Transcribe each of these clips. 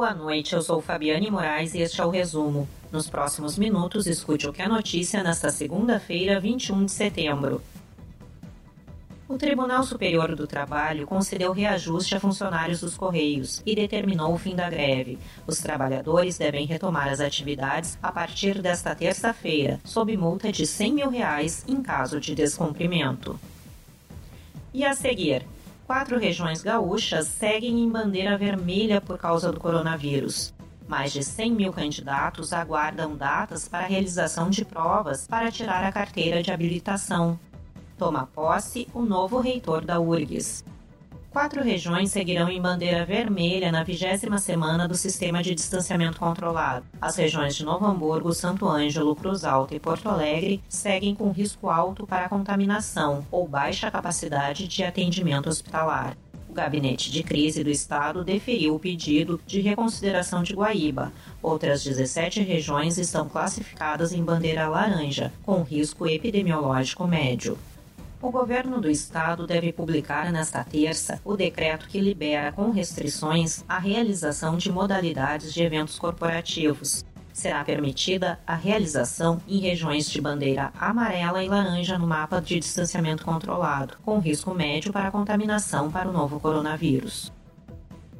Boa noite, eu sou Fabiane Moraes e este é o resumo. Nos próximos minutos, escute o que é notícia nesta segunda-feira, 21 de setembro. O Tribunal Superior do Trabalho concedeu reajuste a funcionários dos Correios e determinou o fim da greve. Os trabalhadores devem retomar as atividades a partir desta terça-feira, sob multa de 100 mil reais em caso de descumprimento. E a seguir, quatro regiões gaúchas seguem em bandeira vermelha por causa do coronavírus. Mais de 100 mil candidatos aguardam datas para a realização de provas para tirar a carteira de habilitação. Toma posse o novo reitor da URGS. Quatro regiões seguirão em bandeira vermelha na vigésima semana do sistema de distanciamento controlado. As regiões de Novo Hamburgo, Santo Ângelo, Cruz Alta e Porto Alegre seguem com risco alto para contaminação ou baixa capacidade de atendimento hospitalar. O gabinete de crise do estado deferiu o pedido de reconsideração de Guaíba. Outras 17 regiões estão classificadas em bandeira laranja, com risco epidemiológico médio. O governo do estado deve publicar nesta terça o decreto que libera com restrições a realização de modalidades de eventos corporativos. Será permitida a realização em regiões de bandeira amarela e laranja no mapa de distanciamento controlado, com risco médio para contaminação para o novo coronavírus.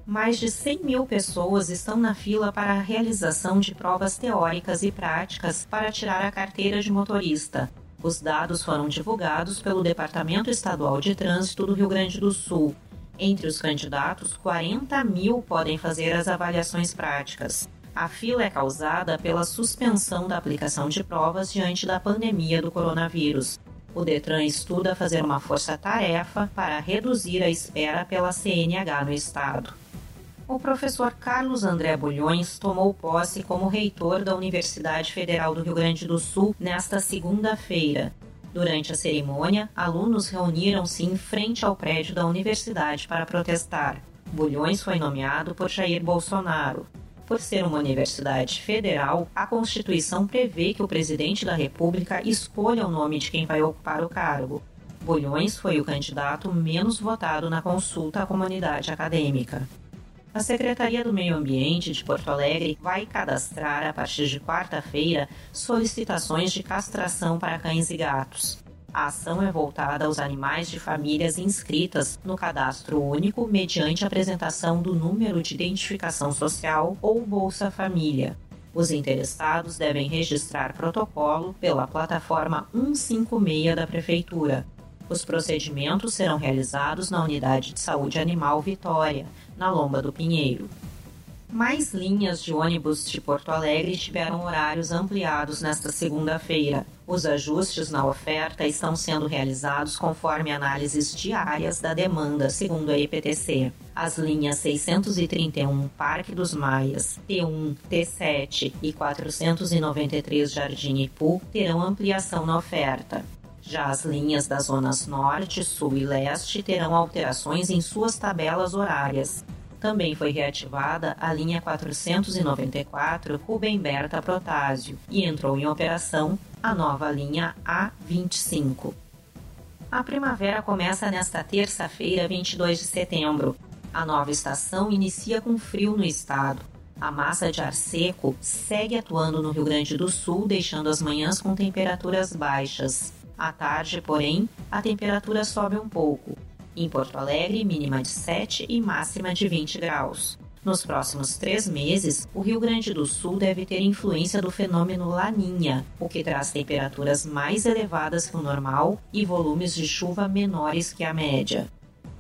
Mais de 100 mil pessoas estão na fila para a realização de provas teóricas e práticas para tirar a carteira de motorista, os dados foram divulgados pelo Departamento Estadual de Trânsito do Rio Grande do Sul. Entre os candidatos, 40 mil podem fazer as avaliações práticas. A fila é causada pela suspensão da aplicação de provas diante da pandemia do coronavírus. O Detran estuda fazer uma força-tarefa para reduzir a espera pela CNH no estado o professor Carlos André Bulhões tomou posse como reitor da Universidade Federal do Rio Grande do Sul nesta segunda-feira. Durante a cerimônia, alunos reuniram-se em frente ao prédio da universidade para protestar. Bulhões foi nomeado por Jair Bolsonaro. Por ser uma universidade federal, a Constituição prevê que o presidente da República escolha o nome de quem vai ocupar o cargo. Bulhões foi o candidato menos votado na consulta à comunidade acadêmica. A Secretaria do Meio Ambiente de Porto Alegre vai cadastrar, a partir de quarta-feira, solicitações de castração para cães e gatos. A ação é voltada aos animais de famílias inscritas no cadastro único mediante apresentação do número de identificação social ou Bolsa Família. Os interessados devem registrar protocolo pela plataforma 156 da Prefeitura. Os procedimentos serão realizados na Unidade de Saúde Animal Vitória, na Lomba do Pinheiro. Mais linhas de ônibus de Porto Alegre tiveram horários ampliados nesta segunda-feira. Os ajustes na oferta estão sendo realizados conforme análises diárias da demanda, segundo a EPTC. As linhas 631 Parque dos Maias, T1, T7 e 493 Jardim Ipu terão ampliação na oferta. Já as linhas das zonas Norte, Sul e Leste terão alterações em suas tabelas horárias. Também foi reativada a linha 494 Rubem Berta Protásio e entrou em operação a nova linha A25. A primavera começa nesta terça-feira, 22 de setembro. A nova estação inicia com frio no estado. A massa de ar seco segue atuando no Rio Grande do Sul, deixando as manhãs com temperaturas baixas. À tarde, porém, a temperatura sobe um pouco. Em Porto Alegre, mínima de 7 e máxima de 20 graus. Nos próximos três meses, o Rio Grande do Sul deve ter influência do fenômeno Laninha, o que traz temperaturas mais elevadas que o normal e volumes de chuva menores que a média.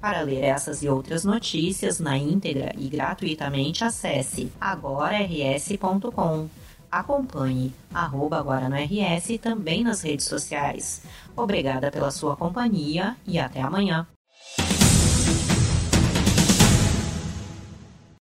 Para ler essas e outras notícias na íntegra e gratuitamente, acesse agorars.com. Acompanhe arroba agora no RS também nas redes sociais. Obrigada pela sua companhia e até amanhã.